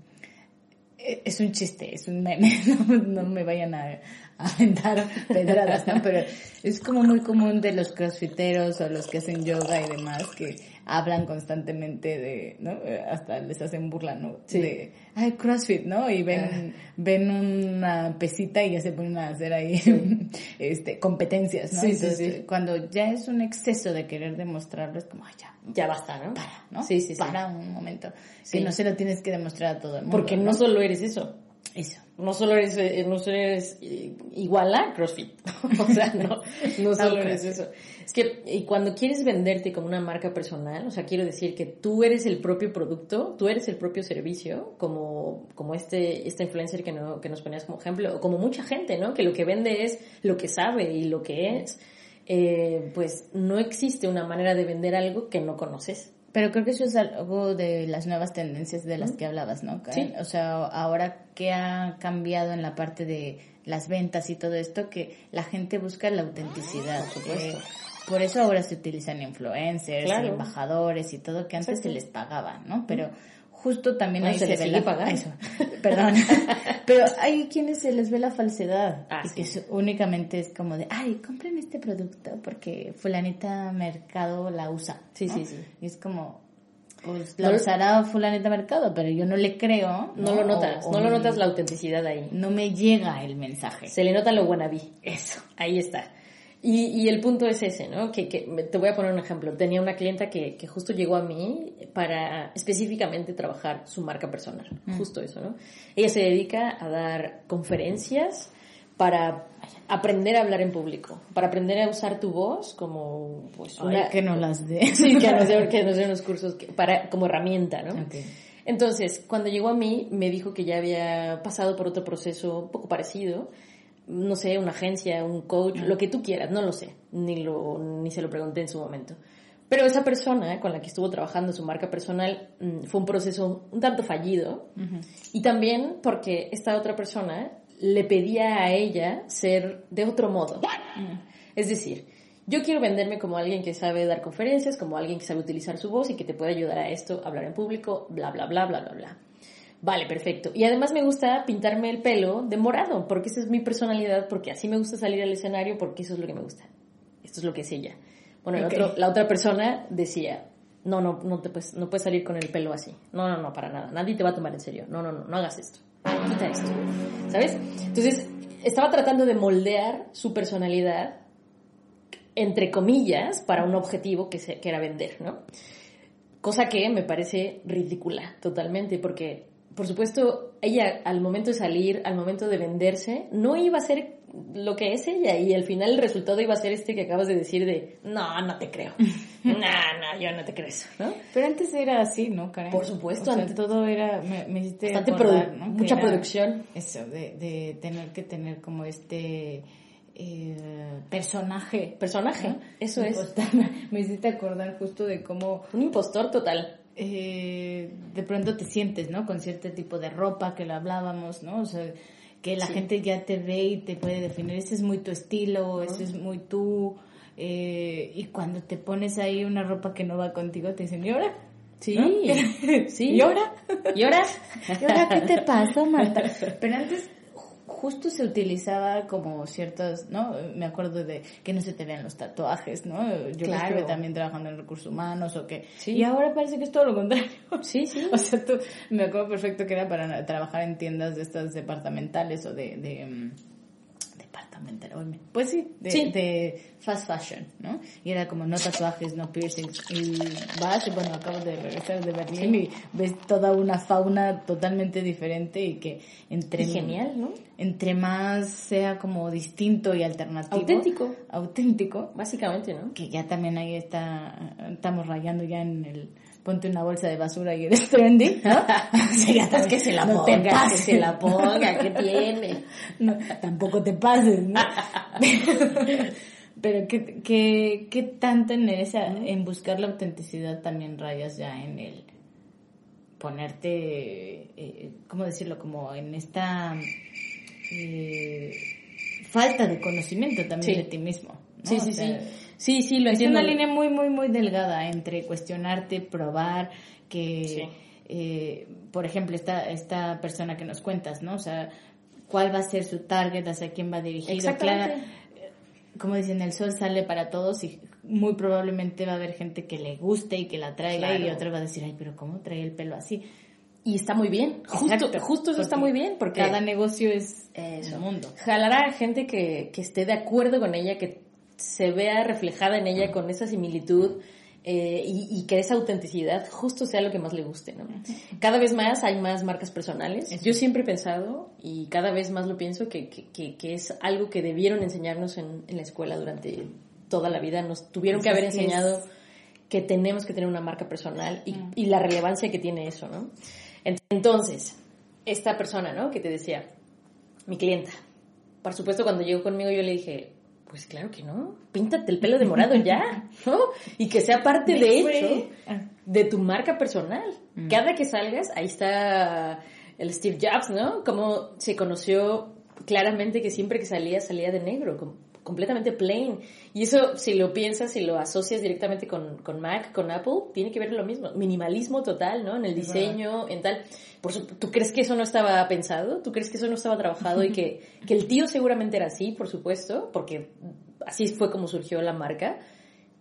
es un chiste, es un meme, no, me vayan a, aventar pedradas, ¿no? Pero es como muy común de los crossfiteros o los que hacen yoga y demás que hablan constantemente de, ¿no? Eh, hasta les hacen burla, ¿no? Sí. De, ay, crossfit, ¿no? Y ven, ah. ven una pesita y ya se ponen a hacer ahí, este, competencias, ¿no? Sí, Entonces, cuando ya es un exceso de querer demostrarlo, es como, ay, ya, ya basta, ¿no? Para, ¿no? Sí, sí, sí. Para un momento. Que no se lo tienes que demostrar a todo el mundo. Porque no, solo eres eso. Eso. No solo eres, eh, no solo eres eh, igual a CrossFit. o sea, no, no solo eres eso. Es que y cuando quieres venderte como una marca personal, o sea, quiero decir que tú eres el propio producto, tú eres el propio servicio, como, como este, este influencer que, no, que nos ponías como ejemplo, o como mucha gente, ¿no? Que lo que vende es lo que sabe y lo que es eh, pues no existe una manera de vender algo que no conoces. Pero creo que eso es algo de las nuevas tendencias de las que hablabas, ¿no? Sí. O sea, ahora que ha cambiado en la parte de las ventas y todo esto, que la gente busca la autenticidad. Eh, por eso ahora se utilizan influencers, embajadores y todo que antes se les pagaba, ¿no? Pero justo también ahí se, ve la eso, perdón. Pero hay quienes se les ve la falsedad ah, y que únicamente es como de ay compren este producto porque fulanita mercado la usa sí sí sí. Y es como pues la usará fulanita mercado pero yo no le creo no, lo notas no lo notas la autenticidad ahí. no me llega el mensaje. Se le nota lo vi eso ahí está y, y, el punto es ese, ¿no? Que, que, te voy a poner un ejemplo. Tenía una clienta que, que justo llegó a mí para específicamente trabajar su marca personal. Mm. Justo eso, ¿no? Ella se dedica a dar conferencias para aprender a hablar en público, para aprender a usar tu voz como pues una... que no las dé. Sí, que nos dé, que nos dé unos cursos para, como herramienta, ¿no? Entonces, cuando llegó a mí, me dijo que ya había pasado por otro proceso un poco parecido no sé, una agencia, un coach, lo que tú quieras, no lo sé, ni, lo, ni se lo pregunté en su momento. Pero esa persona con la que estuvo trabajando su marca personal mm, fue un proceso un tanto fallido. Y también porque esta otra persona le pedía a ella ser de otro modo. Es decir, yo quiero venderme como alguien que sabe dar conferencias, como alguien que sabe utilizar su voz y que te puede ayudar a esto, hablar en público, bla, bla, bla, bla, bla, bla. Vale, perfecto. Y además me gusta pintarme el pelo de morado, porque esa es mi personalidad, porque así me gusta salir al escenario, porque eso es lo que me gusta. Esto es lo que es ella. Bueno, la otra persona decía, no, no, no, te puedes, no puedes salir con el pelo así. No, no, no, para nada. Nadie te va a tomar en serio. No, no, no, no hagas esto. Quita esto. ¿Sabes? Entonces, estaba tratando de moldear su personalidad, entre comillas, para un objetivo que, se, que era vender, ¿no? Cosa que me parece ridícula totalmente, porque, por supuesto, ella al momento de salir, al momento de venderse, no iba a ser lo que es ella y al final el resultado iba a ser este que acabas de decir de no, no te creo. no, no, yo no te creo eso, ¿no? Pero antes era así, ¿no, Karen? Por supuesto. antes todo era, me, me hiciste acordar, ¿no? Mucha producción. Eso, de, de tener que tener como este... Eh, personaje. Personaje, eso es. Me hiciste acordar justo de cómo... Un impostor total. Eh, de pronto te sientes, ¿no? Con cierto tipo de ropa que lo hablábamos, ¿no? O sea, que la gente ya te ve y te puede definir, ese es muy tu estilo, ese es muy tú, eh, y cuando te pones ahí una ropa que no va contigo, te dicen, ¿y ahora? Sí, sí. ¿Y ahora? ¿Y ahora? ¿Y ahora qué te pasó, Marta? Pero antes justo se utilizaba como ciertos, ¿no? Me acuerdo de que no se te vean los tatuajes, ¿no? Yo claro. estuve también trabajando en recursos humanos o que... Sí. Y ahora parece que es todo lo contrario. Sí, sí. o sea, tú, me acuerdo perfecto que era para trabajar en tiendas de estas departamentales o de... de pues sí, de, de, fast fashion, ¿no? Y era como no tatuajes, no piercings. Y vas, y bueno, acabo de regresar de Berlín y ves toda una fauna totalmente diferente y que entre... genial, ¿no? Entre más sea como distinto y alternativo. Auténtico. Auténtico. Básicamente, ¿no? Que ya también ahí está, estamos rayando ya en el ponte una bolsa de basura y eres trendy, ¿no? es que se la ponga, que se la ponga, que tiene. No, tampoco te pases, ¿no? Pero ¿qué, qué, qué tanto en, esa, en buscar la autenticidad también rayas ya en el ponerte, eh, ¿cómo decirlo? Como en esta eh, falta de conocimiento también de ti mismo. ¿no? Sí, sí, sí Sí, sí, lo es una línea muy, muy, muy delgada entre cuestionarte, probar, que, eh, por ejemplo, esta, esta persona que nos cuentas, ¿no? O sea, cuál va a ser su target, hacia quién va dirigido. Exactamente. como dicen, el sol sale para todos y muy probablemente va a haber gente que le guste y que la traiga y otra va a decir, ay, pero ¿cómo trae el pelo así? Y está muy bien, justo, justo eso está muy bien, porque cada negocio es eso. un mundo. Jalará a gente que, que esté de acuerdo con ella, que se vea reflejada en ella con esa similitud eh, y, que esa autenticidad justo sea lo que más le guste, ¿no? Cada vez más hay más marcas personales. Yo siempre he pensado, y cada vez más lo pienso, que, que, que es algo que debieron enseñarnos en, en, la escuela durante toda la vida. Nos tuvieron que haber enseñado que tenemos que tener una marca personal y, y la relevancia que tiene eso, ¿no? Entonces, esta persona, ¿no? Que te decía, mi clienta. Por supuesto, cuando llegó conmigo yo le dije, pues claro que no. Píntate el pelo de morado ya, ¿no? Y que sea parte de hecho ah. de tu marca personal. Mm. Cada que salgas, ahí está el Steve Jobs, ¿no? Como se conoció claramente que siempre que salía, salía de negro, completamente plain. Y eso, si lo piensas, si lo asocias directamente con, con Mac, con Apple, tiene que ver lo mismo. Minimalismo total, ¿no? En el diseño, en tal. Por ¿Tú crees que eso no estaba pensado? ¿Tú crees que eso no estaba trabajado y que, que el tío seguramente era así, por supuesto, porque así fue como surgió la marca,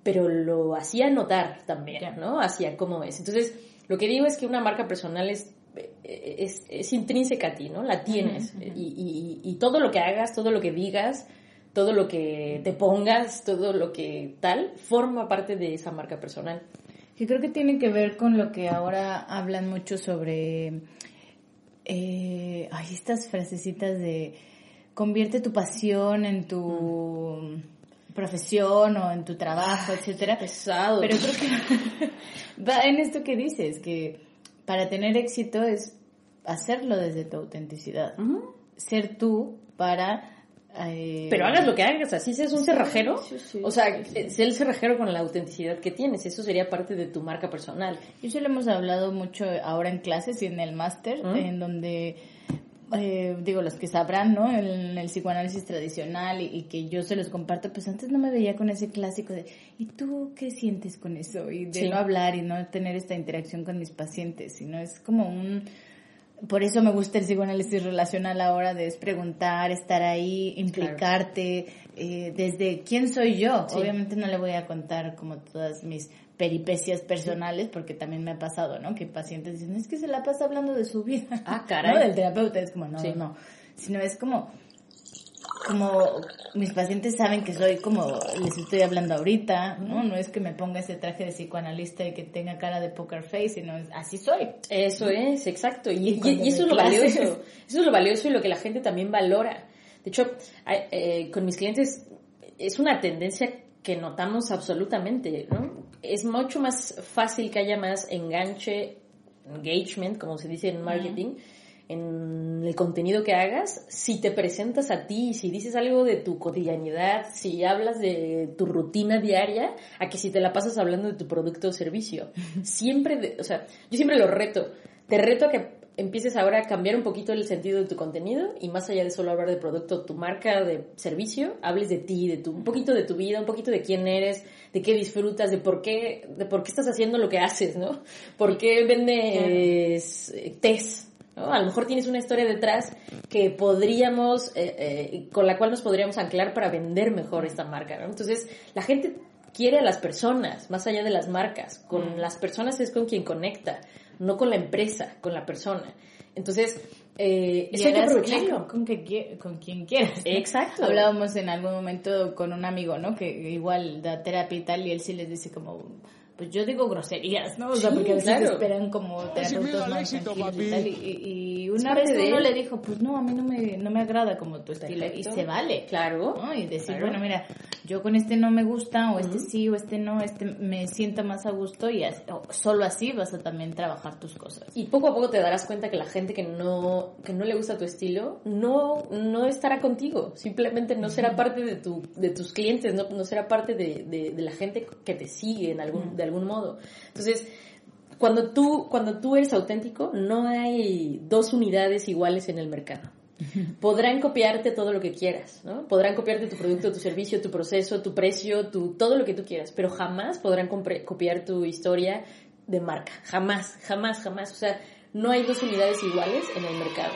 pero lo hacía notar también, ¿no? Hacía cómo es. Entonces, lo que digo es que una marca personal es, es, es intrínseca a ti, ¿no? La tienes. y, y, y todo lo que hagas, todo lo que digas, todo lo que te pongas, todo lo que tal, forma parte de esa marca personal. Yo creo que tiene que ver con lo que ahora hablan mucho sobre eh, ay, estas frasecitas de convierte tu pasión en tu profesión o en tu trabajo, etcétera. Pesado. Pero creo que va en esto que dices, que para tener éxito es hacerlo desde tu autenticidad. Ser tú para eh, Pero hagas lo que hagas, así seas un cerrajero. sí, sí. o sea, sé el cerrajero con la autenticidad que tienes. Eso sería parte de tu marca personal. Y eso lo hemos hablado mucho ahora en clases y en el máster, ¿Mm? en donde, eh, digo, los que sabrán, ¿no? En el psicoanálisis tradicional y, y que yo se los comparto, pues antes no me veía con ese clásico de, ¿y tú qué sientes con eso? Y de no hablar y no tener esta interacción con mis pacientes, sino es como un... Por eso me gusta el psicoanálisis relacional ahora, de es preguntar, estar ahí, implicarte, eh, desde quién soy yo. Sí. Obviamente no le voy a contar como todas mis peripecias personales, porque también me ha pasado, ¿no? Que pacientes dicen, es que se la pasa hablando de su vida. Ah, caray. ¿No? Del terapeuta es como, no, Sí. no. Sino es como, como mis pacientes saben que soy como les estoy hablando ahorita, ¿no? No es que me ponga ese traje de psicoanalista y que tenga cara de poker face, sino así soy. Eso es, exacto. Y, y- cuando y eso es lo clases. valioso. Eso es lo valioso y lo que la gente también valora. De hecho, eh, con mis clientes es una tendencia que notamos absolutamente, ¿no? Es mucho más fácil que haya más enganche, engagement, como se dice en marketing, en el contenido que hagas, si te presentas a ti, si dices algo de tu cotidianidad, si hablas de tu rutina diaria, a que si te la pasas hablando de tu producto o servicio. Siempre, de- o sea, yo siempre lo reto. Te reto a que empieces ahora a cambiar un poquito el sentido de tu contenido y más allá de solo hablar de producto, tu marca, de servicio, hables de ti, de tu, un poquito de tu vida, un poquito de quién eres, de qué disfrutas, de por qué, de por qué estás haciendo lo que haces, ¿no? ¿Por qué vendes eh, test? ¿No? A lo mejor tienes una historia detrás que podríamos, eh, eh, con la cual nos podríamos anclar para vender mejor esta marca, ¿no? Entonces, la gente quiere a las personas, más allá de las marcas. Con las personas es con quien conecta, no con la empresa, con la persona. Entonces, eh, eso hay que aprovecharlo. con, que con quien quieras. Exacto. Hablábamos en algún momento con un amigo, ¿no? Que igual da terapia y tal, y él sí les dice como, pues yo digo groserías, ¿no? O sea, Sí, porque a veces claro. esperan como terapeutas más éxito, tranquilos y papi. tal. Y, y una vez uno le dijo, pues no, a mí no me, no me agrada como tu estilo. Y Perfecto. se vale. Claro. ¿no? Y decir, Claro. bueno, mira, yo con este no me gusta, o este sí, o este no, este me siento más a gusto, y as- o solo así vas a también trabajar tus cosas. Y poco a poco te darás cuenta que la gente que no, que no le gusta tu estilo no, no estará contigo. Simplemente no será parte de, tu, de tus clientes, no, no será parte de, de- de la gente que te sigue en algún, de algún modo. Entonces, cuando tú, cuando tú eres auténtico, no hay dos unidades iguales en el mercado. Podrán copiarte todo lo que quieras, ¿no? Podrán copiarte tu producto, tu servicio, tu proceso, tu precio, tu, todo lo que tú quieras, pero jamás podrán copiar tu historia de marca. Jamás, jamás, jamás. O sea, no hay dos unidades iguales en el mercado.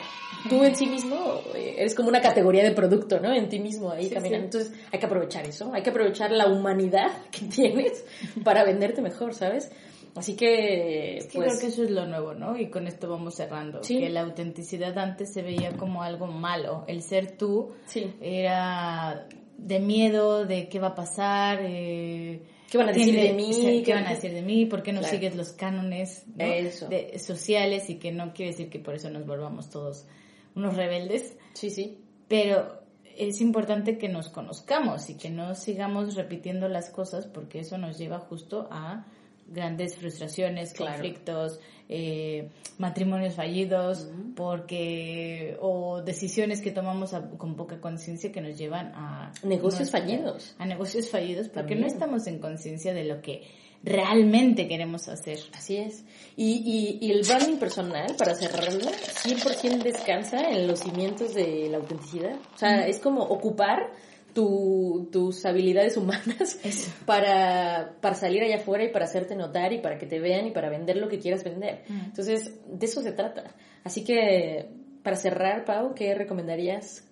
Tú en sí mismo eh, eres como una categoría de producto, ¿no? En ti mismo ahí caminando. Entonces hay que aprovechar eso, hay que aprovechar la humanidad que tienes para venderte mejor, ¿sabes? Así que, Es que pues, creo que eso es lo nuevo, ¿no? Y con esto vamos cerrando. Sí. Que la autenticidad antes se veía como algo malo. El ser tú Sí. era de miedo, de qué va a pasar, eh, ¿Qué van a decir de mí? ¿Qué ¿Qué- van a decir de mí? ¿Por qué no Claro. sigues los cánones de- sociales? Y que no quiere decir que por eso nos volvamos todos unos rebeldes. sí, sí. Pero es importante que nos conozcamos y que no sigamos repitiendo las cosas porque eso nos lleva justo a grandes frustraciones, Claro. conflictos, eh, matrimonios fallidos, porque o decisiones que tomamos a- con poca conciencia que nos llevan a Negocios fallidos. a negocios fallidos porque También. no estamos en conciencia de lo que realmente queremos hacer. Así es. Y, y, y el branding personal, para cerrarlo, 100% descansa en los cimientos de la autenticidad. O sea, es como ocupar tu- tus habilidades humanas Eso. para, para salir allá afuera y para hacerte notar y para que te vean y para vender lo que quieras vender. Mm. Entonces, de eso se trata. Así que, para cerrar, Pau, ¿qué recomendarías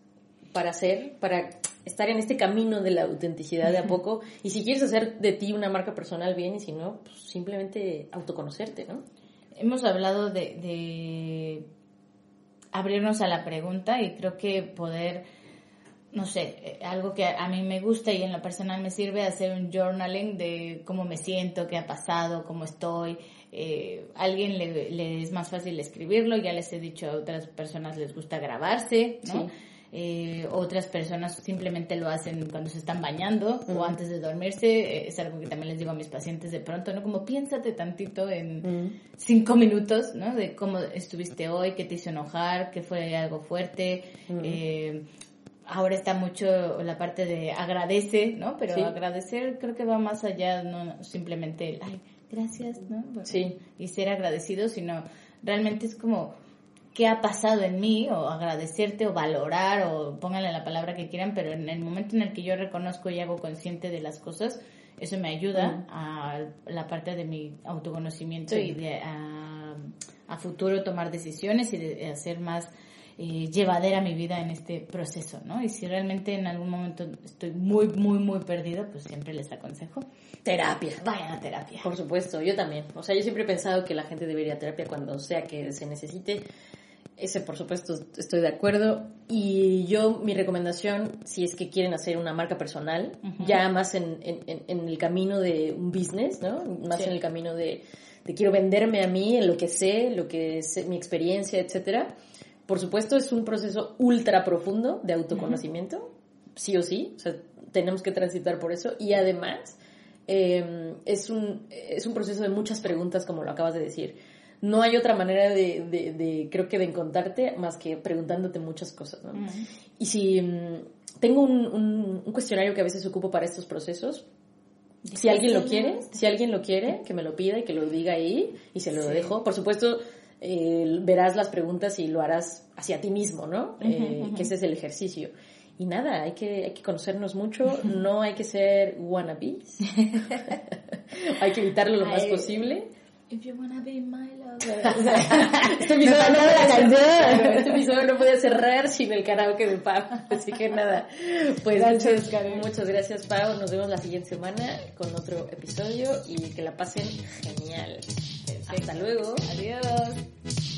para hacer, para estar en este camino de la autenticidad de a poco? Y si quieres hacer de ti una marca personal bien y si no, pues simplemente autoconocerte, ¿no? Hemos hablado de, de abrirnos a la pregunta y creo que poder, no sé, eh, algo que a mí me gusta y en lo personal me sirve hacer un journaling de cómo me siento, qué ha pasado, cómo estoy. Eh, a alguien le, le es más fácil escribirlo, ya les he dicho a otras personas les gusta grabarse, ¿no? Sí. Eh, otras personas simplemente lo hacen cuando se están bañando o antes de dormirse. Eh, es algo que también les digo a mis pacientes de pronto, ¿no? Como piénsate tantito en cinco minutos, ¿no? De cómo estuviste hoy, qué te hizo enojar, qué fue algo fuerte. Eh, ahora está mucho la parte de agradece, ¿no? Pero Sí. agradecer creo que va más allá, no simplemente el, ay, gracias, ¿no? Sí. Y ser agradecido, sino realmente es como, ¿qué ha pasado en mí? O agradecerte o valorar o pónganle la palabra que quieran, pero en el momento en el que yo reconozco y hago consciente de las cosas, eso me ayuda a la parte de mi autoconocimiento Sí. y de a, a futuro tomar decisiones y de hacer más eh, llevadera mi vida en este proceso, ¿no? Y si realmente en algún momento estoy muy, muy, muy perdido, pues siempre les aconsejo, Terapia. vayan a terapia. Por supuesto, yo también. O sea, yo siempre he pensado que la gente debería terapia cuando sea que se necesite. Ese, por supuesto, estoy de acuerdo. Y yo, mi recomendación, si es que quieren hacer una marca personal, ya más en, en, en- en el camino de un business, ¿no? Más Sí. en el camino de, de quiero venderme a mí en lo que sé, lo que es mi experiencia, etcétera. Por supuesto, es un proceso ultra profundo de autoconocimiento, sí o sí. O sea, tenemos que transitar por eso. Y además, eh, es, un, es un proceso de muchas preguntas, como lo acabas de decir. No hay otra manera de, de, de, creo que de encontrarte más que preguntándote muchas cosas, ¿no? Y si mm, tengo un, un, un cuestionario que a veces ocupo para estos procesos, si alguien lo quiere, si alguien lo quiere, que me lo pida y que lo diga ahí y se lo Sí. dejo. Por supuesto, eh, verás las preguntas y lo harás hacia ti mismo, ¿no? Eh, Que ese es el ejercicio. Y nada, hay que, hay que conocernos mucho, no hay que ser wannabes, hay que evitarlo lo más Ay. posible. If you wanna be my lover. Este episodio, no puede, este episodio no cerrar sin el karaoke de Pau. Así que nada, pues Gracias, Karen. muchas gracias Pau. Nos vemos la siguiente semana con otro episodio y que la pasen genial. Hasta luego. Adiós.